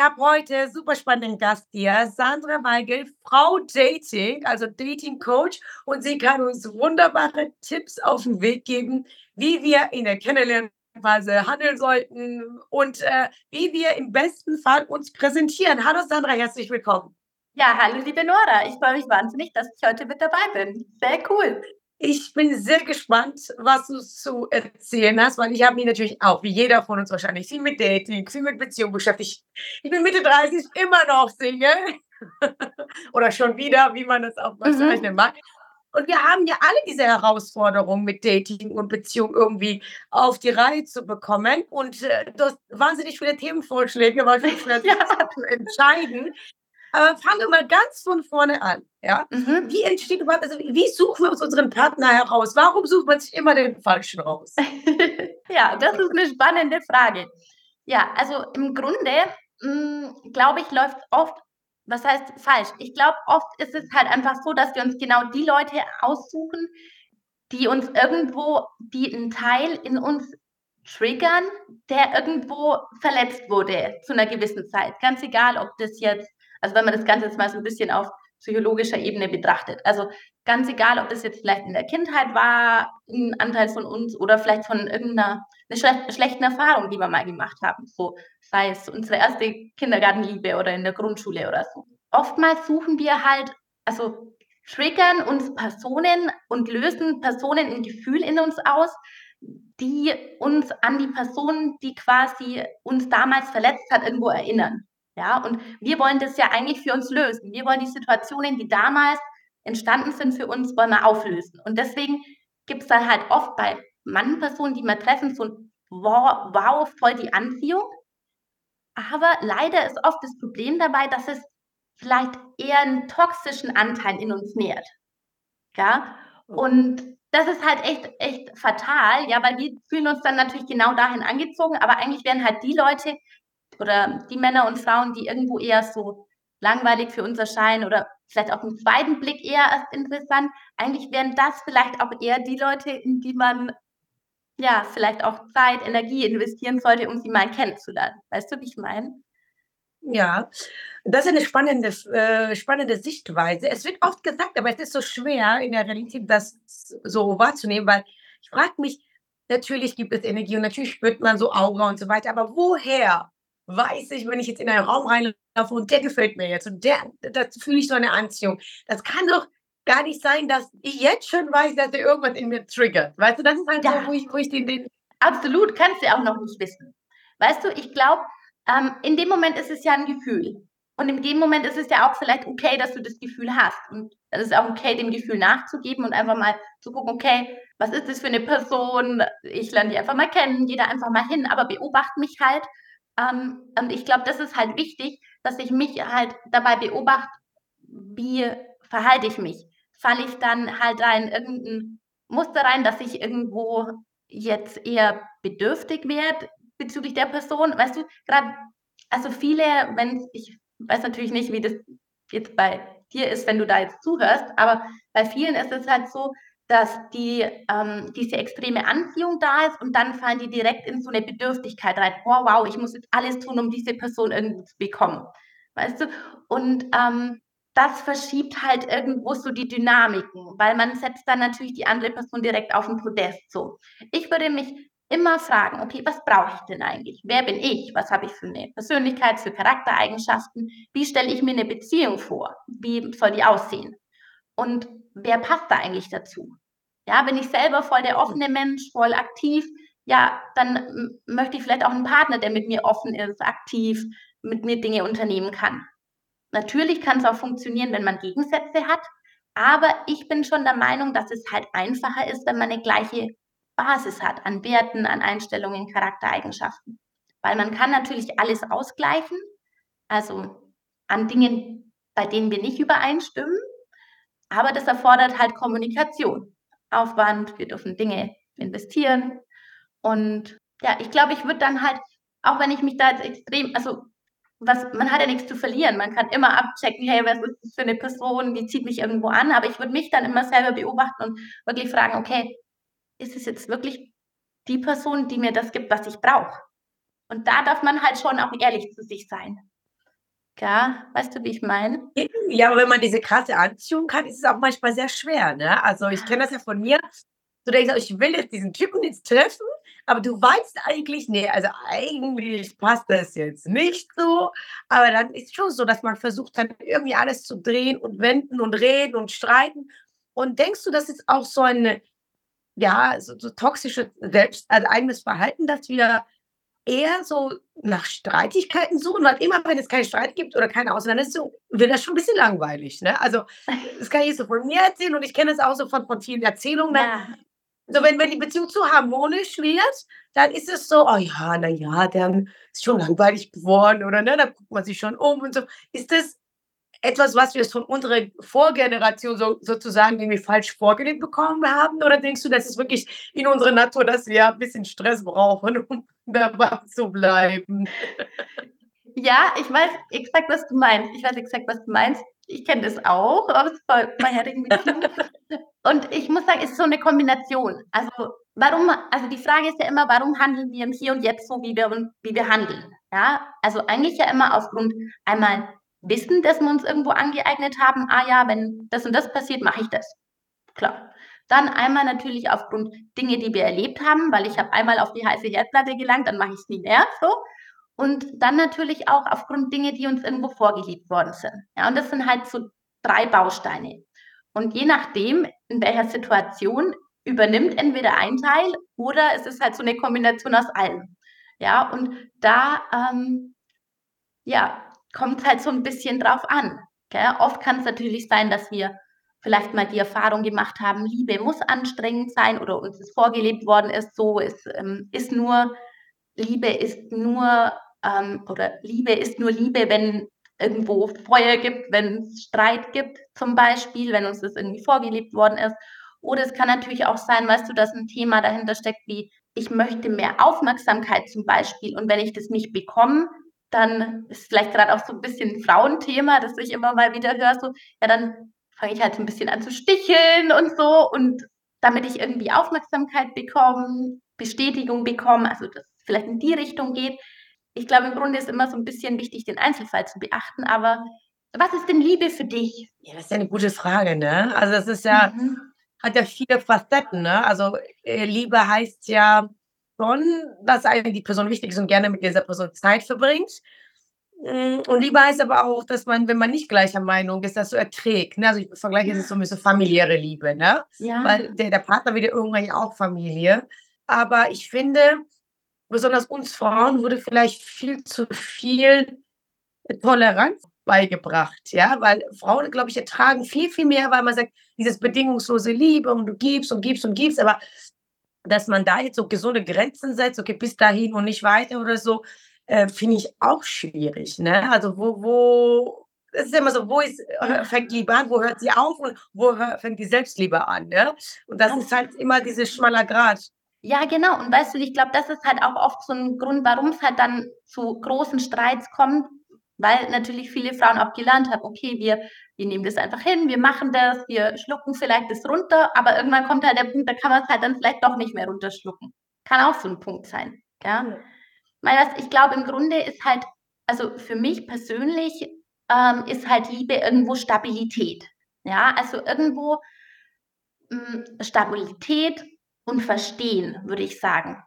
habe heute super spannenden Gast hier, Sandra Weigel, Frau Dating, also Dating Coach, und sie kann uns wunderbare Tipps auf den Weg geben, wie wir in der Kennenlernphase handeln sollten und äh, wie wir im besten Fall uns präsentieren. Hallo Sandra, herzlich willkommen. Ja, hallo liebe Nora. Ich freue mich wahnsinnig, dass ich heute mit dabei bin. Sehr cool. Ich bin sehr gespannt, was du zu erzählen hast, weil ich habe mich natürlich auch, wie jeder von uns wahrscheinlich, viel mit Dating, viel mit Beziehung beschäftigt. Ich bin Mitte 30, immer noch Single. Oder schon wieder, wie man das auch mhm. bezeichnen mhm. mag. Und wir haben ja alle diese Herausforderungen mit Dating und Beziehung irgendwie auf die Reihe zu bekommen. Und äh, du hast wahnsinnig viele Themenvorschläge, weil wir ja. zu entscheiden. Aber fangen wir mal ganz von vorne an. Ja? Mhm. Wie entsteht überhaupt, also wie suchen wir uns unseren Partner heraus? Warum sucht man sich immer den Falschen raus? ja, das ist eine spannende Frage. Ja, also im Grunde, hm, glaube ich, läuft oft, was heißt falsch? Ich glaube, oft ist es halt einfach so, dass wir uns genau die Leute aussuchen, die uns irgendwo, die einen Teil in uns triggern, der irgendwo verletzt wurde zu einer gewissen Zeit. Ganz egal, ob das jetzt also wenn man das Ganze jetzt mal so ein bisschen auf psychologischer Ebene betrachtet. Also ganz egal, ob das jetzt vielleicht in der Kindheit war, ein Anteil von uns oder vielleicht von irgendeiner schle schlechten Erfahrung, die wir mal gemacht haben. So sei es unsere erste Kindergartenliebe oder in der Grundschule oder so. Oftmals suchen wir halt, also triggern uns Personen und lösen Personen ein Gefühl in uns aus, die uns an die Person, die quasi uns damals verletzt hat, irgendwo erinnern. Ja, und wir wollen das ja eigentlich für uns lösen. Wir wollen die Situationen, die damals entstanden sind für uns, wollen wir auflösen. Und deswegen gibt es dann halt oft bei manchen Personen, die wir treffen, so ein wow, wow, voll die Anziehung. Aber leider ist oft das Problem dabei, dass es vielleicht eher einen toxischen Anteil in uns nährt. Ja, und das ist halt echt, echt fatal, ja, weil wir fühlen uns dann natürlich genau dahin angezogen, aber eigentlich wären halt die Leute, oder die Männer und Frauen, die irgendwo eher so langweilig für uns erscheinen oder vielleicht auf den zweiten Blick eher erst interessant, eigentlich wären das vielleicht auch eher die Leute, in die man ja vielleicht auch Zeit, Energie investieren sollte, um sie mal kennenzulernen. Weißt du, wie ich meine? Ja, das ist eine spannende, äh, spannende Sichtweise. Es wird oft gesagt, aber es ist so schwer in der Realität, das so wahrzunehmen, weil ich frage mich, natürlich gibt es Energie und natürlich spürt man so Aura und so weiter, aber woher weiß ich, wenn ich jetzt in einen Raum reinlaufe und der gefällt mir jetzt und der, da fühle ich so eine Anziehung. Das kann doch gar nicht sein, dass ich jetzt schon weiß, dass der irgendwas in mir triggert. Weißt du, das ist halt ja. so, wo ich, wo ich den, den. Absolut, kannst du auch noch nicht wissen. Weißt du, ich glaube, ähm, in dem Moment ist es ja ein Gefühl. Und in dem Moment ist es ja auch vielleicht okay, dass du das Gefühl hast. Und es ist auch okay, dem Gefühl nachzugeben und einfach mal zu gucken, okay, was ist das für eine Person? Ich lerne die einfach mal kennen, jeder einfach mal hin, aber beobachte mich halt ähm, und ich glaube, das ist halt wichtig, dass ich mich halt dabei beobachte, wie verhalte ich mich. Falle ich dann halt da in irgendein Muster rein, dass ich irgendwo jetzt eher bedürftig werde bezüglich der Person. Weißt du, gerade, also viele, wenn ich weiß natürlich nicht, wie das jetzt bei dir ist, wenn du da jetzt zuhörst, aber bei vielen ist es halt so, dass die, ähm, diese extreme Anziehung da ist und dann fallen die direkt in so eine Bedürftigkeit rein. Oh, wow, ich muss jetzt alles tun, um diese Person irgendwie zu bekommen. Weißt du? Und ähm, das verschiebt halt irgendwo so die Dynamiken, weil man setzt dann natürlich die andere Person direkt auf den Podest so. Ich würde mich immer fragen, okay, was brauche ich denn eigentlich? Wer bin ich? Was habe ich für eine Persönlichkeit, für Charaktereigenschaften? Wie stelle ich mir eine Beziehung vor? Wie soll die aussehen? Und wer passt da eigentlich dazu? Ja, bin ich selber voll der offene Mensch, voll aktiv, ja, dann möchte ich vielleicht auch einen Partner, der mit mir offen ist, aktiv, mit mir Dinge unternehmen kann. Natürlich kann es auch funktionieren, wenn man Gegensätze hat, aber ich bin schon der Meinung, dass es halt einfacher ist, wenn man eine gleiche Basis hat an Werten, an Einstellungen, Charaktereigenschaften. Weil man kann natürlich alles ausgleichen, also an Dingen, bei denen wir nicht übereinstimmen, aber das erfordert halt Kommunikation. Aufwand, wir dürfen Dinge investieren. Und ja, ich glaube, ich würde dann halt, auch wenn ich mich da jetzt extrem, also was, man hat ja nichts zu verlieren. Man kann immer abchecken, hey, was ist das für eine Person, die zieht mich irgendwo an. Aber ich würde mich dann immer selber beobachten und wirklich fragen, okay, ist es jetzt wirklich die Person, die mir das gibt, was ich brauche? Und da darf man halt schon auch ehrlich zu sich sein. Ja, weißt du, wie ich meine? Ja, aber wenn man diese krasse Anziehung hat, ist es auch manchmal sehr schwer, ne? Also, ich kenne das ja von mir. Du denkst: „Oh, ich will jetzt diesen Typen jetzt treffen“, aber du weißt eigentlich: „Ne, also eigentlich passt das jetzt nicht so.“ Aber dann ist schon so, dass man versucht dann irgendwie alles zu drehen und wenden und reden und streiten. Und denkst du, das ist auch so eine ja, so so toxisches selbst also eigenes Verhalten, dass wir eher so nach Streitigkeiten suchen, weil immer, wenn es keinen Streit gibt oder keine Auseinandersetzung, wird das schon 'n bisschen langweilig, ne? Also, das kann ich so von mir erzählen und ich kenne das auch so von von vielen Erzählungen dann. Ja. So, wenn wenn die Beziehung zu harmonisch wird, dann ist es so: „Oh ja, na ja, dann ist schon langweilig geworden“ oder, ne, dann guckt man sich schon um und so. Ist das etwas, was wir von unserer Vorgeneration so sozusagen irgendwie falsch vorgelebt bekommen haben? Oder denkst du, das ist wirklich in unserer Natur, dass wir ein bisschen Stress brauchen, um dabei zu bleiben? Ja, ich weiß exakt, was du meinst. Ich weiß exakt, was du meinst. Ich kenne das auch aus vor vorherigen Beziehungen. Und ich muss sagen, es ist so 'ne Kombination. Also, warum also, die Frage ist ja immer, warum handeln wir im Hier und Jetzt so, wie wir wie wir handeln, ja? Also, eigentlich ja immer aufgrund einmal Wissen, das wir uns irgendwo angeeignet haben: „Ah ja, wenn das und das passiert, mache ich das.“ Klar. Dann einmal natürlich aufgrund Dinge, die wir erlebt haben, weil ich habe einmal auf die heiße Herdplatte gelangt, dann mache ich's nie mehr, so. Und dann natürlich auch aufgrund Dinge, die uns irgendwo vorgelebt worden sind. Ja, und das sind halt so 3 Bausteine. Und je nachdem, in welcher Situation, übernimmt entweder ein Teil oder es ist halt so 'ne Kombination aus allem. Ja, und da, ähm, ja, kommt's halt so 'n bisschen drauf an, gell? Oft kann's natürlich sein, dass wir vielleicht mal die Erfahrung gemacht haben, Liebe muss anstrengend sein oder uns es vorgelebt worden ist, so ist ähm, ist nur Liebe ist nur, ähm oder Liebe ist nur Liebe, wenn irgendwo Feuer gibt, wenn's Streit gibt zum Beispiel, wenn uns das irgendwie vorgelebt worden ist. Oder es kann natürlich auch sein, weißt du, dass 'n Thema dahinter steckt wie: „Ich möchte mehr Aufmerksamkeit“, zum Beispiel. Und wenn ich das nicht bekomme, dann ist vielleicht grad auch so 'n bisschen 'n Frauenthema, das ich immer mal wieder höre, so: „Ja, dann fange ich halt so 'n bisschen an zu sticheln und so und damit ich irgendwie Aufmerksamkeit bekomme, Bestätigung bekomme“, also, dass es vielleicht in die Richtung geht. Ich glaube, im Grunde ist immer so 'n bisschen wichtig, den Einzelfall zu beachten, aber was ist denn Liebe für dich? Ja, das ist ja 'ne gute Frage, ne? Also, das ist ja Mhm. hat ja viele Facetten, ne? Also, äh, Liebe heißt ja schon, dass einem die Person wichtig ist und gerne mit dieser Person Zeit verbringt. Hm, und Liebe heißt aber auch, dass man, wenn man nicht gleicher Meinung ist, das so erträgt, ne? Also, ich vergleiche das so 'n bisschen familiäre Liebe, ne? Ja. Weil der der Partner wird ja irgendwann ja auch Familie. Aber ich finde, besonders uns Frauen wurde vielleicht viel zu viel Toleranz beigebracht, ja? Weil Frauen, glaube ich, ertragen viel, viel mehr, weil man sagt, dieses bedingungslose Liebe und du gibst und gibst und gibst, aber dass man da jetzt so gesunde Grenzen setzt: „Okay, bis dahin und nicht weiter“ oder so, äh, finde ich auch schwierig, ne? Also, wo wo es ist immer so, wo ist fängt Liebe an, wo hört sie auf und wo fängt die Selbstliebe an, ne? Und das ist halt immer dieses schmaler Grat. Ja, genau. Und weißt du, ich glaube, das ist halt auch oft so 'n Grund, warum's halt dann zu großen Streits kommt, weil natürlich viele Frauen auch gelernt haben: „Okay, wir wir nehmen das einfach hin, wir machen das, wir schlucken vielleicht das runter“, aber irgendwann kommt halt der Punkt, da kann man's halt dann vielleicht doch nicht mehr runterschlucken. Kann auch so 'n Punkt sein, ja? Ja. Weißt ich glaube, im Grunde ist halt also, für mich persönlich, ähm, ist halt Liebe irgendwo Stabilität, ja? Also, irgendwo hm, Stabilität und Verstehen, würde ich sagen.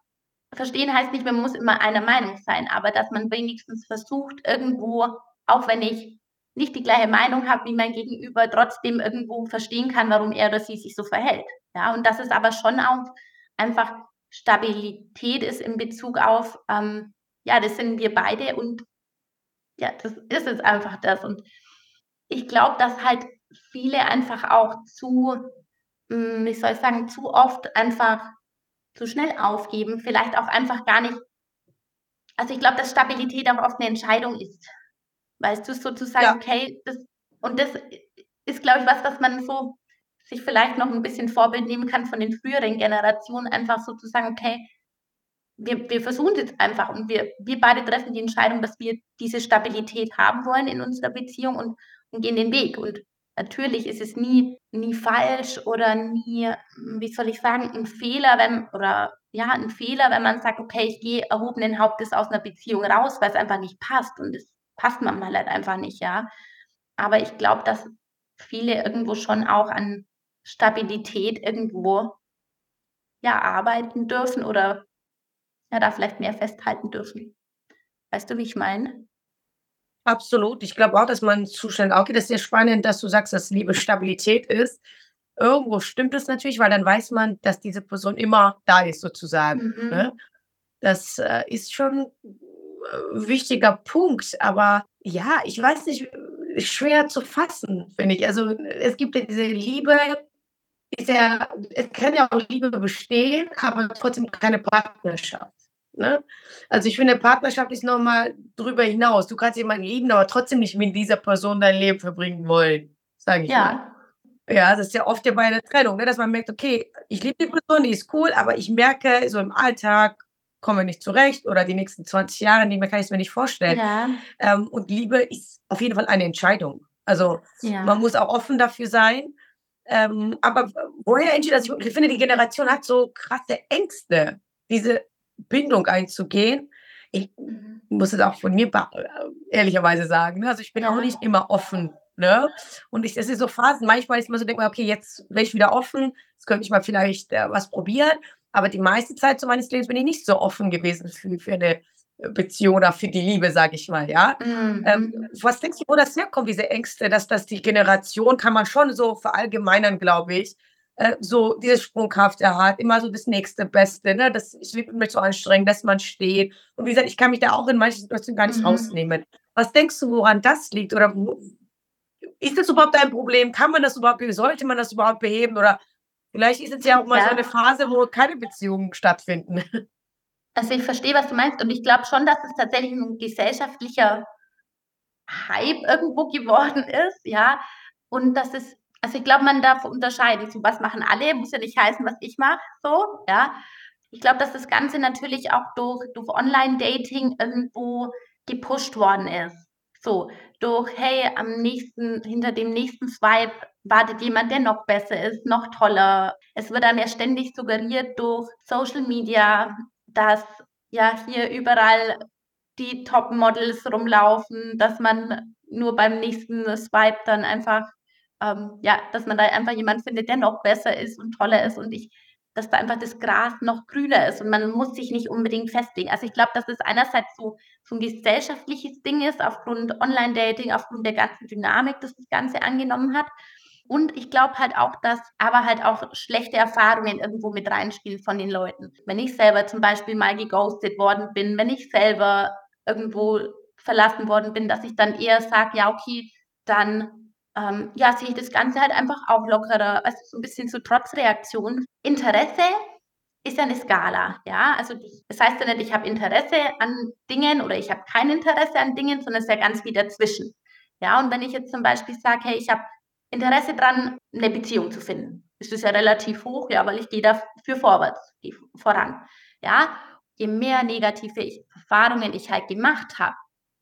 Verstehen heißt nicht, man muss immer einer Meinung sein, aber dass man wenigstens versucht, irgendwo, auch wenn ich nicht die gleiche Meinung habe wie mein Gegenüber, trotzdem irgendwo verstehen kann, warum er oder sie sich so verhält, ja? Und dass es aber schon auch einfach Stabilität ist in Bezug auf, ähm, ja, das sind wir beide und ja, das ist es einfach das. Und ich glaube, dass halt viele einfach auch zu hm, wie soll ich sagen, zu oft einfach zu schnell aufgeben, vielleicht auch einfach gar nicht also, ich glaube, dass Stabilität auch oft 'ne Entscheidung ist. Weißt du, sozusagen, Ja. okay, das und das ist, glaube ich, was, was man so sich vielleicht noch 'n bisschen Vorbild nehmen kann von den früheren Generationen, einfach so zu sagen: „Okay, wir wir versuchen's jetzt einfach und wir wir beide treffen die Entscheidung, dass wir diese Stabilität haben wollen in unserer Beziehung und und gehen den Weg.“ Und natürlich ist es nie nie falsch oder nie, hm, wie soll ich sagen, 'n Fehler, wenn oder ja, 'n Fehler, wenn man sagt: „Okay, ich gehe erhobenen Hauptes aus 'ner Beziehung raus, weil's einfach nicht passt.“ Und das passt manchmal halt einfach nicht, ja. Aber ich glaube, dass viele irgendwo schon auch an Stabilität irgendwo ja, arbeiten dürfen oder ja, da vielleicht mehr festhalten dürfen. Weißt du, wie ich meine? Absolut. Ich glaube auch, dass man zu schnell auch geht. Das ist sehr spannend, dass du sagst, dass Liebe Stabilität ist. Irgendwo stimmt es natürlich, weil dann weiß man, dass diese Person immer da ist sozusagen, Mhm. ne? Das, äh, ist schon, äh, wichtiger Punkt, aber ja, ich weiß nicht, äh, schwer zu fassen, finde ich. Also, es gibt ja diese Liebe ist ja es kann ja auch Liebe bestehen, aber trotzdem keine Partnerschaft, ne? Also, ich finde, Partnerschaft ist noch mal drüber hinaus. Du kannst jemanden lieben, aber trotzdem nicht mit dieser Person dein Leben verbringen wollen, sage ich mal. Ja. Ja, das ist ja oft ja bei der Trennung, ne, dass man merkt: „Okay, ich liebe die Person, die ist cool, aber ich merke, so im Alltag kommen wir nicht zurecht oder die nächsten 20 Jahre, die mir kann ich's mir nicht vorstellen.“ Ja. Ähm, und Liebe ist auf jeden Fall eine Entscheidung. Also, man Ja. muss auch offen dafür sein. Ähm, aber woher entsteht das? Ich finde, die Generation hat so krasse Ängste, diese Bindung einzugehen. Ich Mhm. muss es auch von mir ehrlicherweise sagen, ne? Also, ich bin auch nicht immer offen, ne? Und ich das ist so Phasen. Manchmal ist man so denkt man: „Okay, jetzt wäre ich wieder offen. Jetzt könnte ich mal vielleicht, äh, was probieren.“ Aber die meiste Zeit so meines Lebens bin ich nicht so offen gewesen für für 'ne, äh, Beziehung oder für die Liebe, sage ich mal, ja? Ähm, Mhm. was denkst du, wo das herkommt, diese Ängste, dass dass die Generation kann man schon so verallgemeinern, glaube ich, äh, so dieses Sprunghafte hat, immer so das nächste Beste, ne? Das es wird mir zu anstrengend, lässt man stehen. Und wie gesagt, ich kann mich da auch in manchen Situationen gar nicht Mhm. rausnehmen. Was denkst du, woran das liegt oder wo ist das überhaupt ein Problem? Kann man das überhaupt sollte man das überhaupt beheben oder vielleicht ist es ja auch mal so 'ne Ja. Phase, wo keine Beziehungen stattfinden. Also, ich verstehe, was du meinst und ich glaube schon, dass es tatsächlich 'n gesellschaftlicher Hype irgendwo geworden ist, ja? Und das ist also, ich glaube, man darf unterscheiden. So, was machen alle, muss ja nicht heißen, was ich mache, so, ja? Ich glaube, dass das Ganze natürlich auch durch durch Online-Dating irgendwo gepusht worden ist. So, durch: „Hey, am nächsten hinter dem nächsten Swipe wartet jemand, der noch besser ist, noch toller.“ Es wird einem ja ständig suggeriert durch Social Media, dass ja hier überall die Top-Models rumlaufen, dass man nur beim nächsten Swipe dann einfach ähm, ja, dass man da einfach jemanden findet, der noch besser ist und toller ist und ich dass da einfach das Gras noch grüner ist und man muss sich nicht unbedingt festlegen. Also, ich glaube, dass es einerseits so so 'n gesellschaftliches Ding ist aufgrund Online-Dating, aufgrund der ganzen Dynamik, das das Ganze angenommen hat. Und ich glaube halt auch, dass aber halt auch schlechte Erfahrungen irgendwo mit reinspielen von den Leuten. Wenn ich selber zum Beispiel mal geghostet worden bin, wenn ich selber irgendwo verlassen worden bin, dass ich dann eher sage: „Ja, okay, dann, ähm, ja, sehe ich das Ganze halt einfach auch lockerer.“ Weißt du, so 'n bisschen so Trotzreaktion. Interesse ist ja 'ne Skala, ja? Also, das heißt ja nicht, ich habe Interesse an Dingen oder ich habe kein Interesse an Dingen, sondern es ist ja ganz viel dazwischen. Ja, und wenn ich jetzt zum Beispiel sage: „Hey, ich habe Interesse dran, 'ne Beziehung zu finden“, ist das ja relativ hoch, ja, weil ich gehe dafür vorwärts, gehe voran, ja? Je mehr negative Erfahrungen ich halt gemacht habe,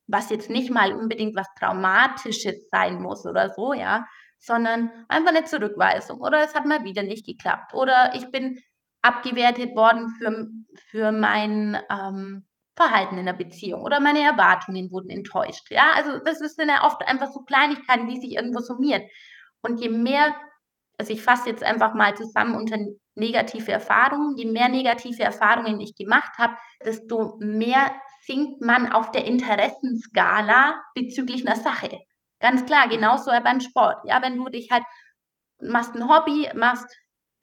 was jetzt nicht mal unbedingt was Traumatisches sein muss oder so, ja, sondern einfach 'ne Zurückweisung oder es hat mal wieder nicht geklappt oder ich bin abgewertet worden für für mein, ähm, Verhalten in der Beziehung oder meine Erwartungen wurden enttäuscht, ja? Also, das sind ja oft einfach so Kleinigkeiten, die sich irgendwo summieren. Und je mehr also, ich fasse jetzt einfach mal zusammen unter negative Erfahrungen. Je mehr negative Erfahrungen ich gemacht habe, desto mehr sinkt man auf der Interessenskala bezüglich 'ner Sache. Ganz klar, genauso ja beim Sport. Ja, wenn du dich halt machst 'n Hobby, machst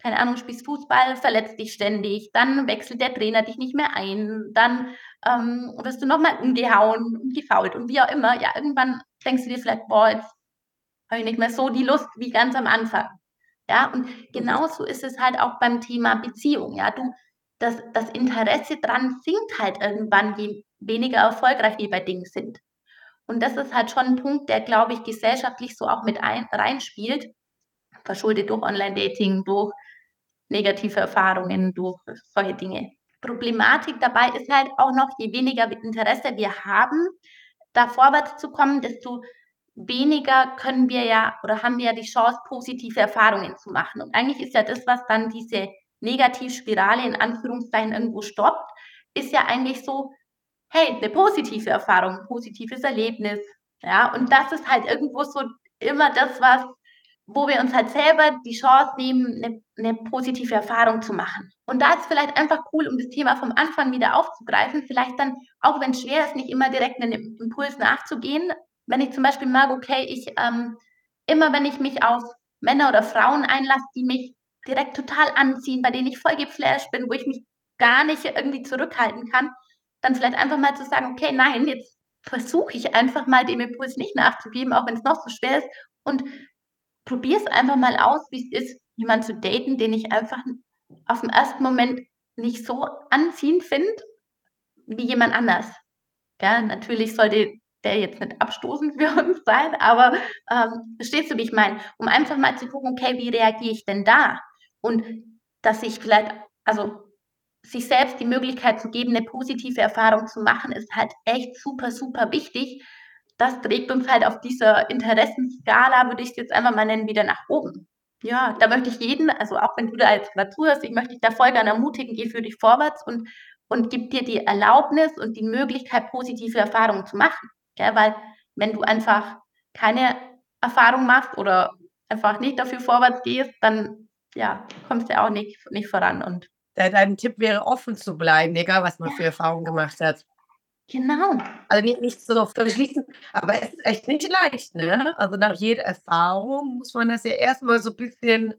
keine Ahnung, spielst Fußball, verletzt dich ständig, dann wechselt der Trainer dich nicht mehr ein, dann, ähm, wirst du noch mal umgehauen und gefoult und wie auch immer. Ja, irgendwann denkst du dir vielleicht: „Boah, jetzt habe ich nicht mehr so die Lust wie ganz am Anfang.“ Ja, und Mhm. genauso ist es halt auch beim Thema Beziehung, ja? Du das das Interesse dran sinkt halt irgendwann, je weniger erfolgreich wir bei Dingen sind. Und das ist halt schon 'n Punkt, der, glaube ich, gesellschaftlich so auch mit ein reinspielt, verschuldet durch Online-Dating, durch negative Erfahrungen, durch solche Dinge. Problematik dabei ist halt auch noch, je weniger Interesse wir haben, da vorwärts zu kommen, desto weniger können wir ja oder haben wir ja die Chance, positive Erfahrungen zu machen. Und eigentlich ist ja das, was dann diese Negativspirale in Anführungszeichen irgendwo stoppt, ist ja eigentlich so hey, eine positive Erfahrung, ein positives Erlebnis. Ja, und das ist halt irgendwo so immer das, was, wo wir uns halt selber die Chance nehmen, eine, eine positive Erfahrung zu machen. Und da ist vielleicht einfach cool, um das Thema vom Anfang wieder aufzugreifen, vielleicht dann, auch wenn es schwer ist, nicht immer direkt einen Impuls nachzugehen. Wenn ich zum Beispiel merke, okay, ich ähm, immer wenn ich mich auf Männer oder Frauen einlasse, die mich direkt total anziehen, bei denen ich voll geflasht bin, wo ich mich gar nicht irgendwie zurückhalten kann, dann vielleicht einfach mal zu sagen, okay, nein, jetzt versuche ich einfach mal dem Impuls nicht nachzugeben, auch wenn es noch so schwer ist und probiere es einfach mal aus, wie es ist, jemanden zu daten, den ich einfach auf dem ersten Moment nicht so anziehend finde wie jemand anders. Ja, natürlich sollte der jetzt nicht abstoßend für uns sein, aber ähm, verstehst du, wie ich meine? Um einfach mal zu gucken, okay, wie reagiere ich denn da? Und dass ich vielleicht, also sich selbst die Möglichkeit zu geben, eine positive Erfahrung zu machen, ist halt echt super, super wichtig. Das trägt uns halt auf dieser Interessenskala, würde ich es jetzt einfach mal nennen, wieder nach oben. Ja, da möchte ich jeden, also auch wenn du da jetzt gerade zuhörst, ich möchte dich da voll gerne ermutigen, geh für dich vorwärts und, und gib dir die Erlaubnis und die Möglichkeit, positive Erfahrungen zu machen. Ja, weil wenn du einfach keine Erfahrung machst oder einfach nicht dafür vorwärts gehst, dann ja, kommst du auch nicht, nicht voran. Und Dein Tipp wäre, offen zu bleiben, egal was man für Erfahrungen gemacht hat. Genau. Also nicht, nicht so verschließen, aber es ist echt nicht leicht, ne? Also nach jeder Erfahrung muss man das ja erstmal so ein bisschen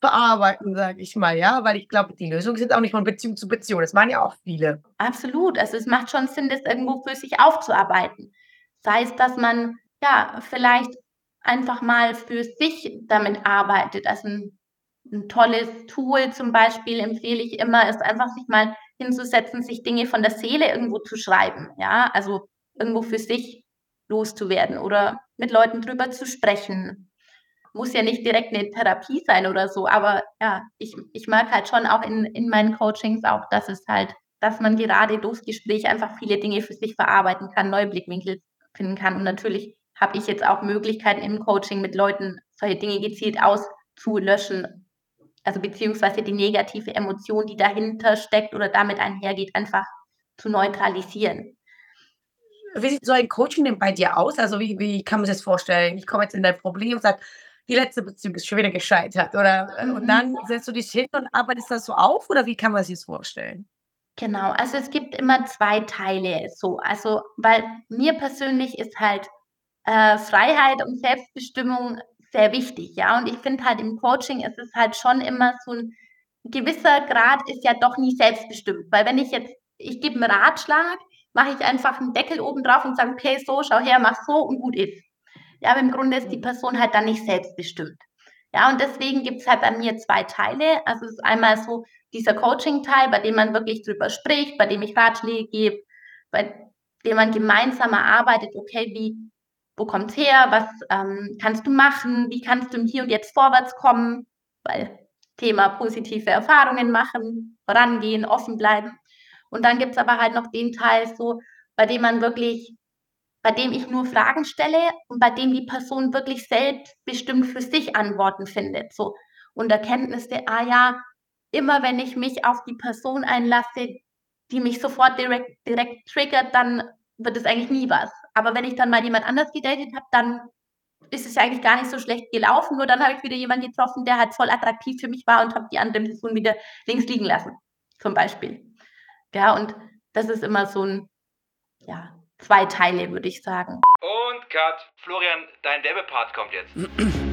bearbeiten, sage ich mal, ja, weil ich glaube, die Lösung sind auch nicht von Beziehung zu Beziehung. Das waren ja auch viele. Absolut. Also es macht schon Sinn, das irgendwo für sich aufzuarbeiten. Sei es, dass man ja vielleicht einfach mal für sich damit arbeitet. Also ein ein tolles Tool zum Beispiel empfehle ich immer, ist einfach sich mal hinzusetzen, sich Dinge von der Seele irgendwo zu schreiben, ja, also irgendwo für sich loszuwerden oder mit Leuten drüber zu sprechen. Muss ja nicht direkt eine Therapie sein oder so, aber ja, ich, ich mag halt schon auch in, in meinen Coachings auch, dass es halt, dass man gerade durchs Gespräch einfach viele Dinge für sich verarbeiten kann, neue Blickwinkel finden kann. Und natürlich habe ich jetzt auch Möglichkeiten im Coaching mit Leuten solche Dinge gezielt auszulöschen also beziehungsweise die negative Emotion, die dahinter steckt oder damit einhergeht, einfach zu neutralisieren. Wie sieht so ein Coaching denn bei dir aus? Also wie, wie kann man sich das vorstellen? Ich komme jetzt in dein Problem und sage, die letzte Beziehung ist schon wieder gescheitert. Oder, mhm. Und dann setzt du dich hin und arbeitest das so auf? Oder wie kann man sich das vorstellen? Genau, also es gibt immer zwei Teile so. Also, weil mir persönlich ist halt äh, Freiheit und Selbstbestimmung sehr wichtig, ja. Und ich finde halt im Coaching ist es halt schon immer so ein gewisser Grad ist ja doch nie selbstbestimmt. Weil wenn ich jetzt, ich gebe einen Ratschlag, mache ich einfach einen Deckel oben drauf und sage, okay, so, schau her, mach so und gut ist. Ja, aber im Grunde ist die Person halt dann nicht selbstbestimmt. Ja, und deswegen gibt es halt bei mir zwei Teile. Also es ist einmal so dieser Coaching-Teil, bei dem man wirklich drüber spricht, bei dem ich Ratschläge gebe, bei dem man gemeinsam erarbeitet, okay, wie wo kommt's her, was ähm, kannst du machen, wie kannst du im Hier und Jetzt vorwärts kommen, weil Thema positive Erfahrungen machen, vorangehen, offen bleiben. Und dann gibt's aber halt noch den Teil so, bei dem man wirklich, bei dem ich nur Fragen stelle und bei dem die Person wirklich selbstbestimmt für sich Antworten findet. So. Und Erkenntnisse, ah ja, immer wenn ich mich auf die Person einlasse, die mich sofort direkt, direkt triggert, dann wird es eigentlich nie was. Aber wenn ich dann mal jemand anders gedatet habe, dann ist es ja eigentlich gar nicht so schlecht gelaufen. Nur dann habe ich wieder jemanden getroffen, der halt voll attraktiv für mich war und habe die andere Person wieder links liegen lassen, zum Beispiel. Ja, und das ist immer so ein, ja, zwei Teile, würde ich sagen. Und Cut. Florian, dein Werbepart kommt jetzt.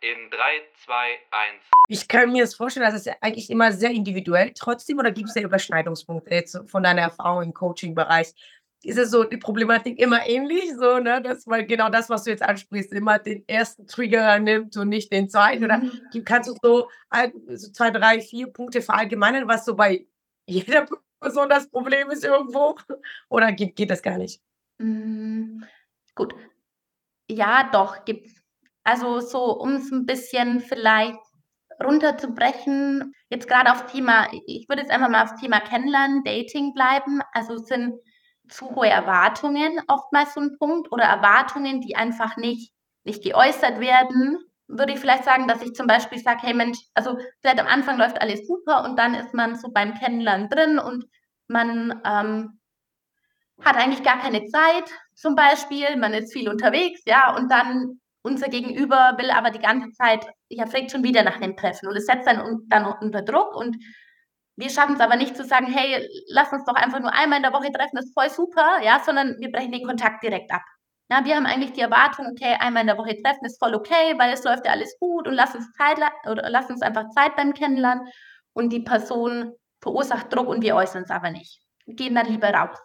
in 3, 2, 1. Ich kann mir das vorstellen, dass es eigentlich immer sehr individuell trotzdem oder gibt es ja Überschneidungspunkte jetzt von deiner Erfahrung im Coaching-Bereich? Ist es so die Problematik immer ähnlich, so, ne? Dass man genau das, was du jetzt ansprichst, immer den ersten Trigger nimmt und nicht den zweiten? Oder mhm. kannst du so, so zwei, drei, vier Punkte verallgemeinern, was so bei jeder Person das Problem ist irgendwo? Oder geht, geht das gar nicht? Mm, gut. Ja, doch, gibt's. Also so, um es ein bisschen vielleicht runterzubrechen, jetzt gerade aufs Thema, ich würde jetzt einfach mal aufs Thema Kennenlernen, Dating bleiben. Also sind zu hohe Erwartungen oftmals so ein Punkt oder Erwartungen, die einfach nicht, nicht geäußert werden. Würde ich vielleicht sagen, dass ich zum Beispiel sage, hey Mensch, also vielleicht am Anfang läuft alles super und dann ist man so beim Kennenlernen drin und man ähm, hat eigentlich gar keine Zeit zum Beispiel, man ist viel unterwegs, ja, und dann unser Gegenüber will aber die ganze Zeit, ja, fragt schon wieder nach einem Treffen und es setzt dann, dann unter Druck und wir schaffen es aber nicht zu sagen, hey, lass uns doch einfach nur einmal in der Woche treffen, das ist voll super, ja, sondern wir brechen den Kontakt direkt ab. Ja, wir haben eigentlich die Erwartung, okay, einmal in der Woche treffen ist voll okay, weil es läuft ja alles gut und lass uns Zeit oder lass uns einfach Zeit beim Kennenlernen und die Person verursacht Druck und wir äußern es aber nicht. Gehen dann lieber raus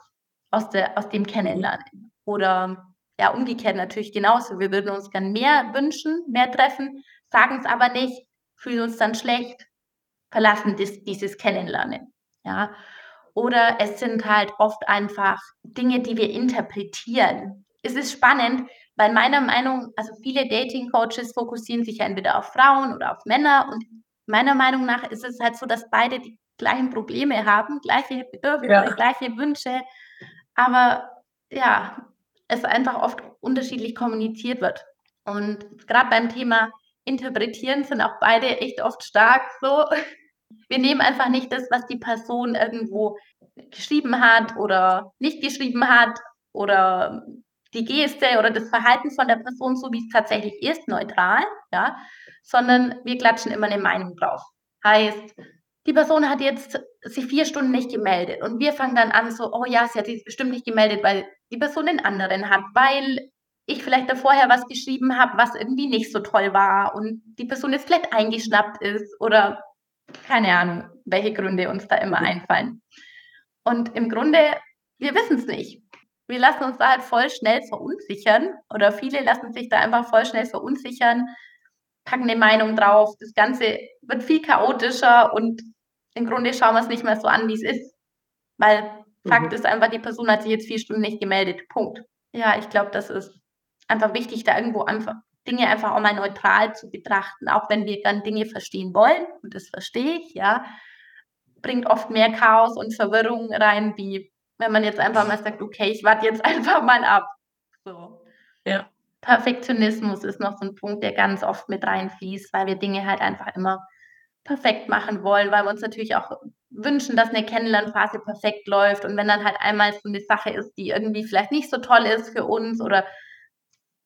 aus, der, aus dem Kennenlernen. Oder ja, umgekehrt natürlich genauso. Wir würden uns gern mehr wünschen, mehr treffen, sagen es aber nicht, fühlen uns dann schlecht, verlassen dies, dieses Kennenlernen. Ja. Oder es sind halt oft einfach Dinge, die wir interpretieren. Es ist spannend, weil meiner Meinung, also viele Dating-Coaches fokussieren sich entweder auf Frauen oder auf Männer und meiner Meinung nach ist es halt so, dass beide die gleichen Probleme haben, gleiche Bedürfnisse, ja. gleiche Wünsche, aber ja, es einfach oft unterschiedlich kommuniziert wird. Und gerade beim Thema Interpretieren sind auch beide echt oft stark so. Wir nehmen einfach nicht das, was die Person irgendwo geschrieben hat oder nicht geschrieben hat oder die Geste oder das Verhalten von der Person, so wie es tatsächlich ist, neutral, ja, sondern wir klatschen immer eine Meinung drauf. Heißt, die Person hat jetzt sich vier Stunden nicht gemeldet und wir fangen dann an so, oh ja, sie hat sich bestimmt nicht gemeldet, weil die Person den anderen hat, weil ich vielleicht da vorher was geschrieben habe, was irgendwie nicht so toll war und die Person jetzt vielleicht eingeschnappt ist oder keine Ahnung, welche Gründe uns da immer einfallen. Und im Grunde, wir wissen es nicht. Wir lassen uns da halt voll schnell verunsichern oder viele lassen sich da einfach voll schnell verunsichern, packen eine Meinung drauf. Das Ganze wird viel chaotischer und im Grunde schauen wir es nicht mehr so an, wie es ist. Weil Fakt mhm. ist einfach, die Person hat sich jetzt vier Stunden nicht gemeldet. Punkt. Ja, ich glaube, das ist einfach wichtig, da irgendwo einfach Dinge einfach auch mal neutral zu betrachten, auch wenn wir dann Dinge verstehen wollen, und das verstehe ich, ja, bringt oft mehr Chaos und Verwirrung rein, wie wenn man jetzt einfach mal sagt, okay, ich warte jetzt einfach mal ab. So. Ja. Perfektionismus ist noch so ein Punkt, der ganz oft mit reinfließt, weil wir Dinge halt einfach immer perfekt machen wollen, weil wir uns natürlich auch wünschen, dass eine Kennenlernphase perfekt läuft. Und wenn dann halt einmal so eine Sache ist, die irgendwie vielleicht nicht so toll ist für uns oder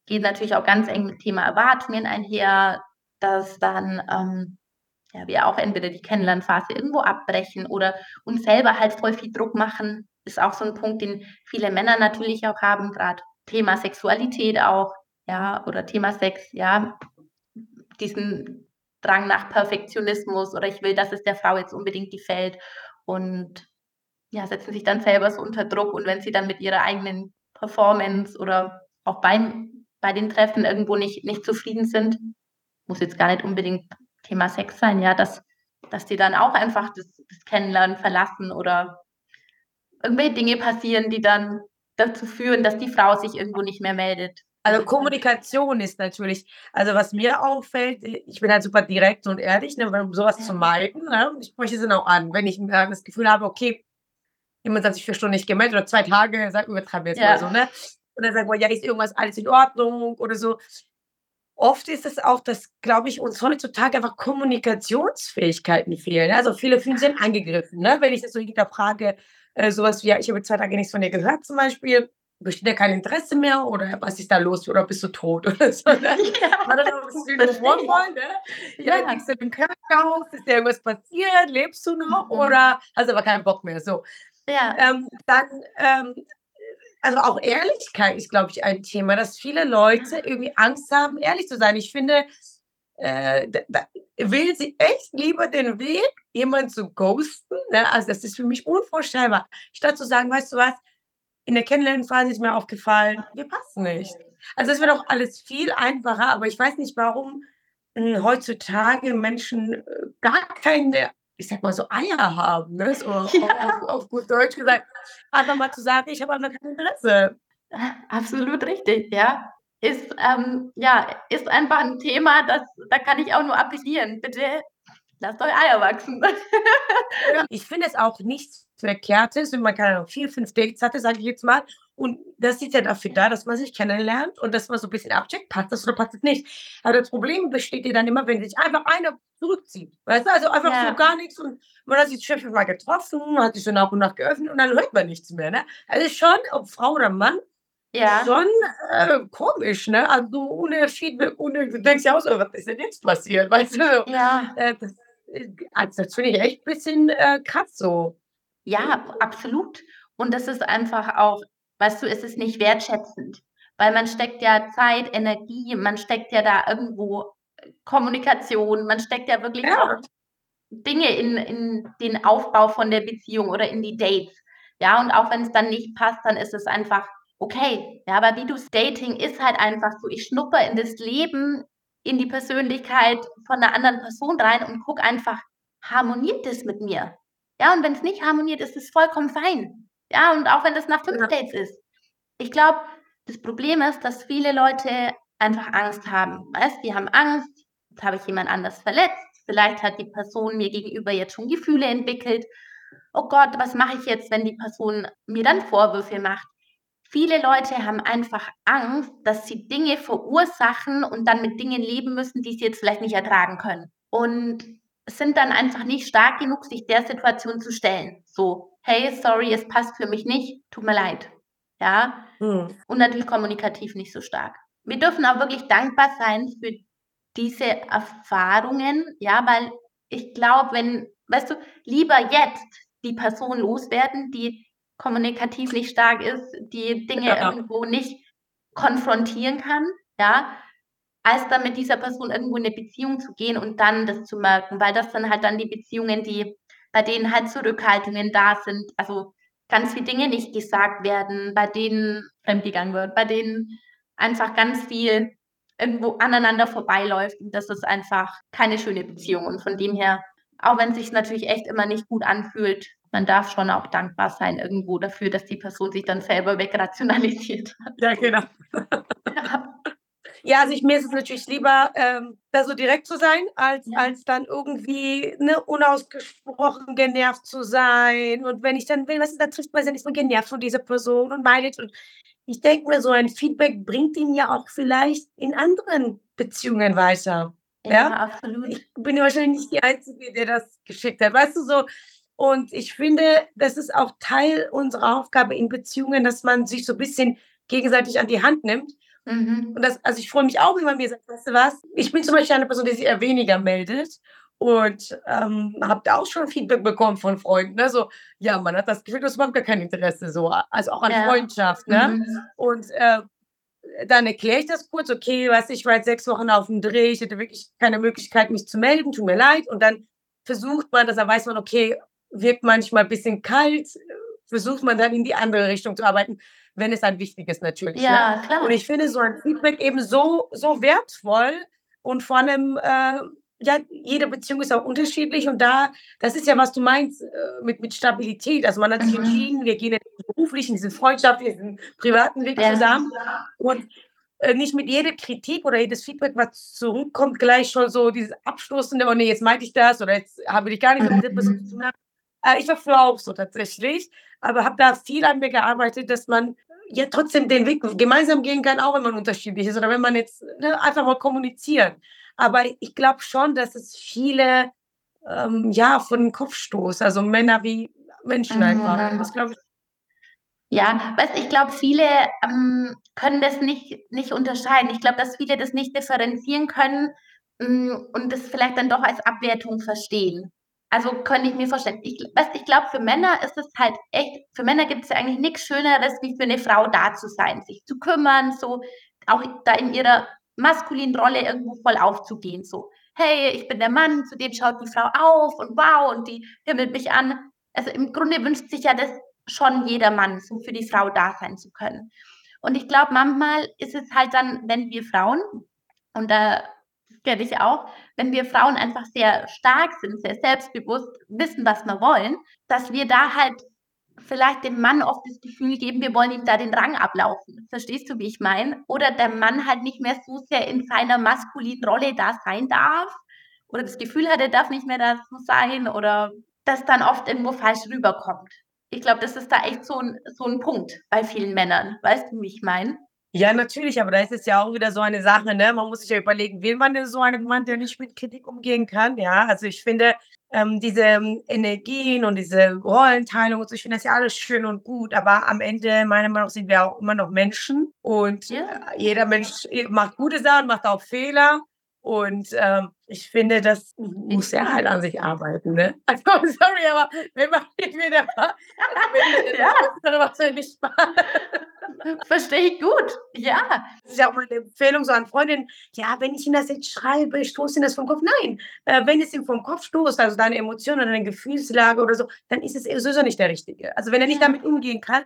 geht natürlich auch ganz eng mit Thema Erwartungen einher, dass dann ähm, ja, wir auch entweder die Kennenlernphase irgendwo abbrechen oder uns selber halt voll viel Druck machen, ist auch so ein Punkt, den viele Männer natürlich auch haben, gerade Thema Sexualität auch, ja, oder Thema Sex, ja, diesen Drang nach Perfektionismus oder ich will, dass es der Frau jetzt unbedingt gefällt und ja, setzen sich dann selber so unter Druck und wenn sie dann mit ihrer eigenen Performance oder auch beim, bei den Treffen irgendwo nicht, nicht zufrieden sind, muss jetzt gar nicht unbedingt Thema Sex sein, ja, dass, dass die dann auch einfach das, das Kennenlernen verlassen oder irgendwelche Dinge passieren, die dann dazu führen, dass die Frau sich irgendwo nicht mehr meldet. Also Kommunikation ist natürlich, also was mir auffällt, ich bin halt super direkt und ehrlich, ne, um sowas zu meiden. Ne? Ich spreche es dann auch an, wenn ich das Gefühl habe, okay, jemand hat sich vier Stunden nicht gemeldet oder zwei Tage, sag übertreiben wir jetzt ja. mal so, ne? Und dann sagen wir, ja, ist irgendwas alles in Ordnung oder so. Oft ist es auch, dass, glaube ich, uns heutzutage einfach Kommunikationsfähigkeiten fehlen. Ne? Also viele fühlen sich angegriffen, ne? Wenn ich das so hinterfrage, äh, sowas wie, ja, ich habe zwei Tage nichts von dir gehört zum Beispiel besteht ja kein Interesse mehr oder was ist da los oder bist du tot oder so. Ne? Ja, War das wollen, ne? Ja, ja. liegst du im Krankenhaus, ist dir irgendwas passiert, lebst du noch mhm. oder hast aber keinen Bock mehr, so. Ja. Ähm, dann, ähm, also auch Ehrlichkeit ist, glaube ich, ein Thema, dass viele Leute irgendwie Angst haben, ehrlich zu sein. Ich finde, äh, da, da will sie echt lieber den Weg, jemanden zu ghosten. Ne? Also das ist für mich unvorstellbar. Statt zu sagen, weißt du was, in der Kennenlernphase ist mir aufgefallen, wir passen nicht. Also es wird auch alles viel einfacher, aber ich weiß nicht, warum äh, heutzutage Menschen äh, gar keine, ich sag mal, so Eier haben, ne? So auf, Ja. auf, auf gut Deutsch gesagt. Einfach mal zu sagen, ich habe aber kein Interesse. Absolut richtig, ja. Ist, ähm, ja, ist einfach ein Thema, das, da kann ich auch nur appellieren. Bitte lasst euch Eier wachsen. Ich finde es auch nichts Verkehrtes, wenn man keine Ahnung, vier, fünf Dates hatte, sage ich jetzt mal. Und das ist ja dafür da, dass man sich kennenlernt und dass man so ein bisschen abcheckt, passt das oder passt das nicht. Aber das Problem besteht ja dann immer, wenn sich einfach einer zurückzieht. Weißt du, also einfach Ja. so gar nichts und man hat sich schon mal getroffen, hat sich so nach und nach geöffnet und dann hört man nichts mehr. Ne? Also schon, ob Frau oder Mann, Ja, schon äh, komisch, ne? Also ohne Feedback, ohne, du denkst ja auch so, was ist denn jetzt passiert? Weißt du? ja, Äh, das, äh, also das finde ich echt ein bisschen äh, krass so. Ja, absolut. Und das ist einfach auch, weißt du, es ist nicht wertschätzend, weil man steckt ja Zeit, Energie, man steckt ja da irgendwo äh, Kommunikation, man steckt ja wirklich Ja. auch Dinge in, in den Aufbau von der Beziehung oder in die Dates. Ja, und auch wenn es dann nicht passt, dann ist es einfach okay. Ja, aber wie du Dating ist halt einfach so, ich schnupper in das Leben, in die Persönlichkeit von einer anderen Person rein und guck einfach, harmoniert das mit mir? Ja, und wenn es nicht harmoniert, ist es vollkommen fein. Ja, und auch wenn das nach fünf Ja. Dates ist. Ich glaube, das Problem ist, dass viele Leute einfach Angst haben. Weißt, die haben Angst, jetzt habe ich jemand anders verletzt, vielleicht hat die Person mir gegenüber jetzt schon Gefühle entwickelt. Oh Gott, was mache ich jetzt, wenn die Person mir dann Vorwürfe macht? Viele Leute haben einfach Angst, dass sie Dinge verursachen und dann mit Dingen leben müssen, die sie jetzt vielleicht nicht ertragen können. Und sind dann einfach nicht stark genug, sich der Situation zu stellen. So, hey, sorry, es passt für mich nicht, tut mir leid. Ja, Hm. und natürlich kommunikativ nicht so stark. Wir dürfen auch wirklich dankbar sein für diese Erfahrungen, ja, weil ich glaube, wenn, weißt du, lieber jetzt die Person loswerden, die kommunikativ nicht stark ist, die Dinge Ja. irgendwo nicht konfrontieren kann, ja, als dann mit dieser Person irgendwo in eine Beziehung zu gehen und dann das zu merken, weil das dann halt dann die Beziehungen, die bei denen halt Zurückhaltungen da sind, also ganz viele Dinge nicht gesagt werden, bei denen fremdgegangen wird, bei denen einfach ganz viel irgendwo aneinander vorbeiläuft und das ist einfach keine schöne Beziehung und von dem her, auch wenn es sich natürlich echt immer nicht gut anfühlt, man darf schon auch dankbar sein irgendwo dafür, dass die Person sich dann selber wegrationalisiert hat. Ja, genau. Ja. Ja, also ich, mir ist es natürlich lieber, ähm, da so direkt zu sein, als, Ja. als dann irgendwie ne, unausgesprochen genervt zu sein. Und wenn ich dann will, weißt du, da trifft man sich ja nicht so genervt von dieser Person und meidet. Und ich denke mir, so ein Feedback bringt ihn ja auch vielleicht in anderen Beziehungen weiter. Ja? absolut. Ich bin ja wahrscheinlich nicht die Einzige, der das geschickt hat. Weißt du so? Und ich finde, das ist auch Teil unserer Aufgabe in Beziehungen, dass man sich so ein bisschen gegenseitig an die Hand nimmt. Mhm. Und das, also ich freue mich auch, wenn man mir sagt, weißt du was, ich bin zum Beispiel eine Person, die sich eher weniger meldet und ähm, habe da auch schon Feedback bekommen von Freunden. Ne? So, ja, man hat das Gefühl, du hast überhaupt gar kein Interesse, so, also auch an Ja. Freundschaft. Ne? Mhm. Und äh, dann erkläre ich das kurz, okay, weißt du, ich war jetzt sechs Wochen auf dem Dreh, ich hatte wirklich keine Möglichkeit, mich zu melden, tut mir leid. Und dann versucht man, dass dann weiß man, okay, wirkt manchmal ein bisschen kalt, versucht man dann in die andere Richtung zu arbeiten, wenn es ein wichtig ist natürlich. Ne? Ja, klar. Und ich finde so ein Feedback eben so, so wertvoll und vor allem, äh, ja, jede Beziehung ist auch unterschiedlich und da, das ist ja, was du meinst äh, mit, mit Stabilität. Also man hat sich Mhm. entschieden, wir gehen in den beruflichen, diesen freundschaftlichen, diesen privaten Weg Ja. zusammen und äh, nicht mit jeder Kritik oder jedes Feedback, was zurückkommt, gleich schon so dieses Abstoßende, oh nee, jetzt meinte ich das oder jetzt habe ich gar nichts mit Person zu tun. Äh, ich war früher auch so tatsächlich, aber habe da viel an mir gearbeitet, dass man ja trotzdem den Weg gemeinsam gehen kann, auch wenn man unterschiedlich ist oder wenn man jetzt ne, einfach mal kommunizieren. Aber ich glaube schon, dass es viele ähm, ja von den Kopf stoßt, also Männer wie Menschen einfach. Mhm. Das glaube ich. Ja, weißt, ich glaube, viele ähm, können das nicht, nicht unterscheiden. Ich glaube, dass viele das nicht differenzieren können mm, und das vielleicht dann doch als Abwertung verstehen. Also könnte ich mir vorstellen. Ich, ich glaube, für Männer ist es halt echt, für Männer gibt es ja eigentlich nichts Schöneres, wie für eine Frau da zu sein, sich zu kümmern, so auch da in ihrer maskulinen Rolle irgendwo voll aufzugehen. So, hey, ich bin der Mann, zu dem schaut die Frau auf und wow, und die himmelt mich an. Also im Grunde wünscht sich ja das schon jeder Mann, so für die Frau da sein zu können. Und ich glaube, manchmal ist es halt dann, wenn wir Frauen, und da kenne ich auch, wenn wir Frauen einfach sehr stark sind, sehr selbstbewusst, wissen, was wir wollen, dass wir da halt vielleicht dem Mann oft das Gefühl geben, wir wollen ihm da den Rang ablaufen. Verstehst du, wie ich meine? Oder der Mann halt nicht mehr so sehr in seiner maskulinen Rolle da sein darf. Oder das Gefühl hat, er darf nicht mehr da so sein. Oder das dann oft irgendwo falsch rüberkommt. Ich glaube, das ist da echt so ein, so ein Punkt bei vielen Männern. Weißt du, wie ich meine? Ja, natürlich, aber da ist es ja auch wieder so eine Sache, ne? Man muss sich ja überlegen, will man denn so einen Mann, der nicht mit Kritik umgehen kann? Ja, also ich finde, ähm, diese ähm, Energien und diese Rollenteilung und so, ich finde das ja alles schön und gut, aber am Ende, meiner Meinung nach, sind wir auch immer noch Menschen und Ja. äh, jeder Mensch macht gute Sachen, macht auch Fehler und ähm, ich finde, das muss er halt an sich arbeiten, ne? Also, sorry, aber wenn man nicht wieder, also Ja. es ja nicht. Verstehe ich gut. Ja. Das ist ja auch eine Empfehlung so an Freundinnen. Ja, wenn ich Ihnen das jetzt schreibe, stoße Ihnen das vom Kopf. Nein, äh, wenn es ihm vom Kopf stoßt, also deine Emotionen oder deine Gefühlslage oder so, dann ist es sowieso nicht der Richtige. Also wenn er nicht damit umgehen kann,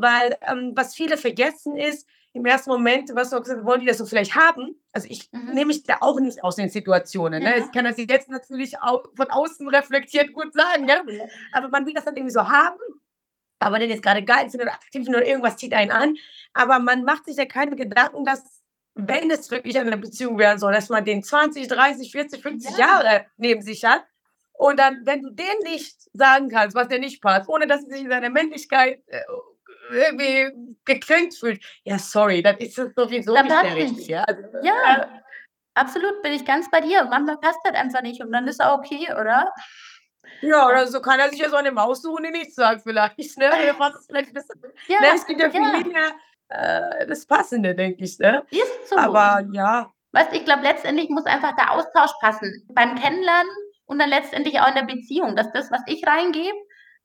weil ähm, was viele vergessen ist, im ersten Moment, was du auch gesagt hast, wollen die das so vielleicht haben. Also ich Mhm. nehme mich da auch nicht aus den Situationen. Ne? Ja. Ich kann das jetzt natürlich auch von außen reflektiert gut sagen, ja? aber man will das dann irgendwie so haben. Aber den jetzt gerade geil findet oder attraktiv findet oder irgendwas zieht einen an. Aber man macht sich ja keine Gedanken, dass, wenn es wirklich eine Beziehung werden soll, dass man den 20, 30, 40, 50 Ja. Jahre neben sich hat. Und dann, wenn du den nicht sagen kannst, was dir nicht passt, ohne dass er sich in seiner Männlichkeit äh, irgendwie gekränkt fühlt, ja, sorry, dann ist es sowieso Dann nicht der. Richtige. Also, Ja. äh, Absolut, bin ich ganz bei dir. Manchmal passt das einfach nicht und dann ist auch okay, oder? ja, oder so kann er sich ja so eine Maus suchen, die nichts sagt vielleicht. Ne? Vielleicht bisschen- Ja, ne? Es gibt ja ja. viele Dinge, äh, das Passende, denke ich. Ne? ist so. Aber ja, Weißt, ich glaube, letztendlich muss einfach der Austausch passen. Beim Kennenlernen und dann letztendlich auch in der Beziehung, dass das, was ich reingebe,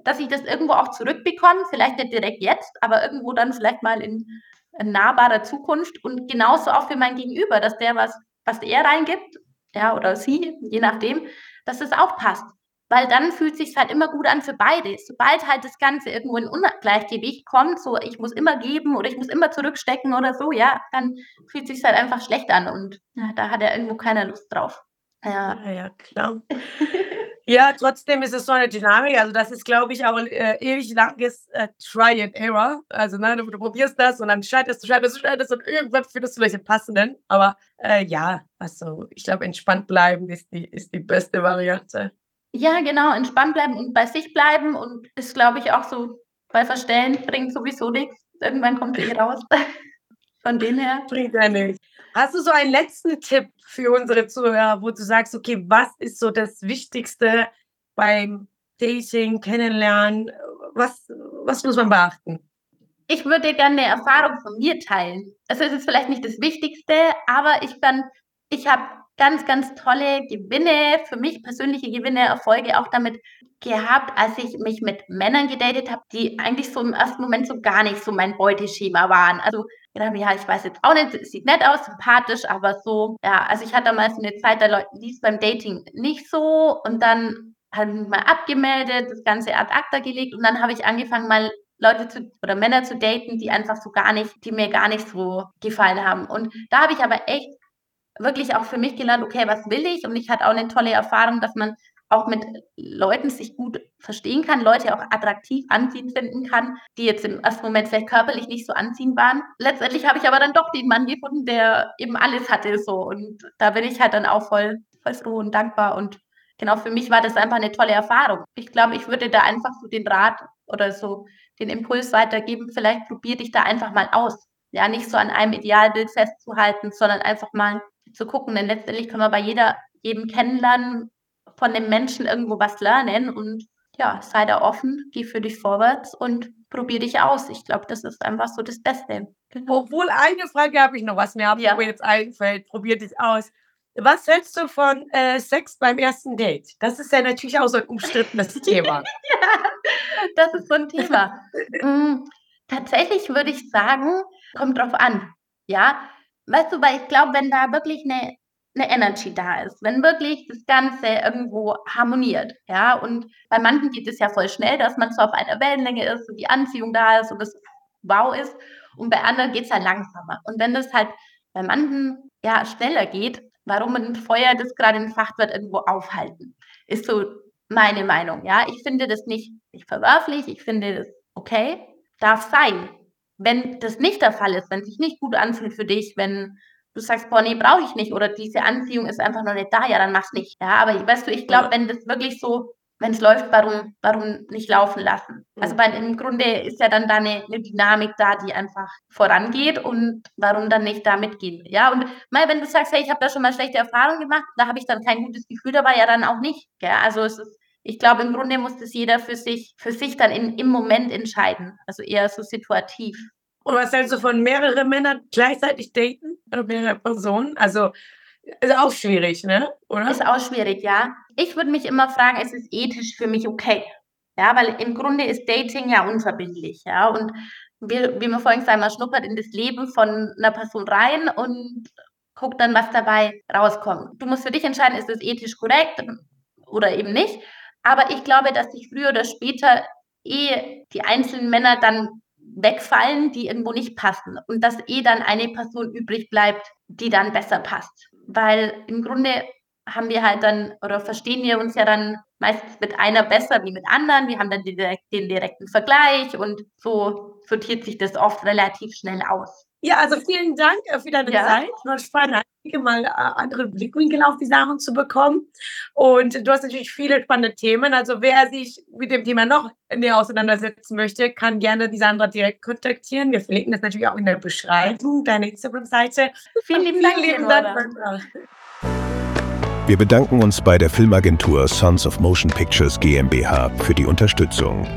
dass ich das irgendwo auch zurückbekomme, vielleicht nicht direkt jetzt, aber irgendwo dann vielleicht mal in, in nahbarer Zukunft und genauso auch für mein Gegenüber, dass der was, was er reingibt, ja, oder sie, je nachdem, dass es auch passt. Weil dann fühlt sich halt immer gut an für beide. Sobald halt das Ganze irgendwo in Ungleichgewicht kommt, so ich muss immer geben oder ich muss immer zurückstecken oder so, ja, dann fühlt sich halt einfach schlecht an und ja, da hat er irgendwo keiner Lust drauf. Ja. ja, ja, klar. Ja, trotzdem ist es so eine Dynamik. Also, das ist, glaube ich, auch ein äh, ewig langes äh, Try and Error. Also, ne, du, du probierst das und dann scheiterst du, scheiterst du, scheiterst und irgendwann findest du den passenden. Aber äh, ja, also, ich glaube, entspannt bleiben ist die, ist die beste Variante. ja, genau, entspannt bleiben und bei sich bleiben und ist, glaube ich, auch so, bei Verstellen bringt sowieso nichts. Irgendwann kommt eh raus. Von dem her. Bringt ja nichts. Hast du so einen letzten Tipp für unsere Zuhörer, wo du sagst, okay, was ist so das Wichtigste beim Dating, Kennenlernen? Was, was muss man beachten? Ich würde gerne eine Erfahrung von mir teilen. Also es ist vielleicht nicht das Wichtigste, aber ich bin, ich habe ganz, ganz tolle Gewinne, für mich persönliche Gewinne, Erfolge auch damit gehabt, als ich mich mit Männern gedatet habe, die eigentlich so im ersten Moment so gar nicht so mein Beuteschema waren. Also gedacht, habe, ja, ich weiß jetzt auch nicht, sieht nett aus, sympathisch, aber so, ja, also ich hatte damals eine Zeit, da lief es beim Dating nicht so und dann habe ich mich mal abgemeldet, das Ganze ad acta gelegt und dann habe ich angefangen, mal Leute zu oder Männer zu daten, die einfach so gar nicht, die mir gar nicht so gefallen haben. Und da habe ich aber echt wirklich auch für mich gelernt, okay, was will ich? Und ich hatte auch eine tolle Erfahrung, dass man auch mit Leuten sich gut verstehen kann, Leute auch attraktiv anziehend finden kann, die jetzt im ersten Moment vielleicht körperlich nicht so anziehend waren. Letztendlich habe ich aber dann doch den Mann gefunden, der eben alles hatte so und da bin ich halt dann auch voll, voll froh und dankbar und genau für mich war das einfach eine tolle Erfahrung. Ich glaube, ich würde da einfach so den Rat oder so den Impuls weitergeben, vielleicht probier dich da einfach mal aus. Ja, nicht so an einem Idealbild festzuhalten, sondern einfach mal zu gucken, denn letztendlich können wir bei jeder, jedem kennenlernen, von dem Menschen irgendwo was lernen und ja, sei da offen, geh für dich vorwärts und probier dich aus. Ich glaube, das ist einfach so das Beste. Genau. Obwohl, eine Frage habe ich noch, was mir Ja. jetzt einfällt. Probier dich aus. Was hältst du von äh, Sex beim ersten Date? Das ist ja natürlich auch so ein umstrittenes Thema. Das ist so ein Thema. Mm, tatsächlich würde ich sagen, kommt drauf an. Ja, weißt du, weil ich glaube, wenn da wirklich eine, eine Energy da ist, wenn wirklich das Ganze irgendwo harmoniert, ja, und bei manchen geht es ja voll schnell, dass man so auf einer Wellenlänge ist und die Anziehung da ist und das wow ist, und bei anderen geht es halt langsamer. Und wenn das halt bei manchen ja schneller geht, warum ein Feuer, das gerade entfacht wird, irgendwo aufhalten. Ist so meine Meinung. Ja, ich finde das nicht, nicht verwerflich, ich finde das okay, darf sein. Wenn das nicht der Fall ist, wenn sich nicht gut anfühlt für dich, wenn du sagst, boah, nee, brauche ich nicht oder diese Anziehung ist einfach noch nicht da, ja, dann mach's nicht. Ja, aber weißt du, ich glaube, wenn das wirklich so, wenn es läuft, warum, warum nicht laufen lassen? Also bei, im Grunde ist ja dann da eine, eine Dynamik da, die einfach vorangeht und warum dann nicht da mitgehen? Ja, und mal, wenn du sagst, hey, ich habe da schon mal schlechte Erfahrungen gemacht, da habe ich dann kein gutes Gefühl dabei, ja, dann auch nicht. Ja, also es ist, ich glaube, im Grunde muss das jeder für sich, für sich dann in, im Moment entscheiden. Also eher so situativ. Und was hältst du von mehreren Männern gleichzeitig daten? Oder mehrere Personen? Also, ist auch schwierig, ne? Oder? Ist auch schwierig, ja. Ich würde mich immer fragen, ist es ethisch für mich okay? Ja, weil im Grunde ist Dating ja unverbindlich, ja. Und wie, wie man vorhin gesagt man schnuppert in das Leben von einer Person rein und guckt dann, was dabei rauskommt. Du musst für dich entscheiden, ist es ethisch korrekt oder eben nicht. Aber ich glaube, dass sich früher oder später eh die einzelnen Männer dann wegfallen, die irgendwo nicht passen und dass eh dann eine Person übrig bleibt, die dann besser passt. Weil im Grunde haben wir halt dann oder verstehen wir uns ja dann meistens mit einer besser wie mit anderen. Wir haben dann den, den direkten Vergleich und so sortiert sich das oft relativ schnell aus. Ja, also vielen Dank äh, für deine ja. Zeit. War spannend, mal äh, andere Blickwinkel auf die Sachen zu bekommen. Und du hast natürlich viele spannende Themen. Also wer sich mit dem Thema noch näher auseinandersetzen möchte, kann gerne die Sandra direkt kontaktieren. Wir verlinken das natürlich auch in der Beschreibung, deine Instagram-Seite. Vielen lieben Dank, lieben Dank. Wir bedanken uns bei der Filmagentur Sons of Motion Pictures GmbH für die Unterstützung.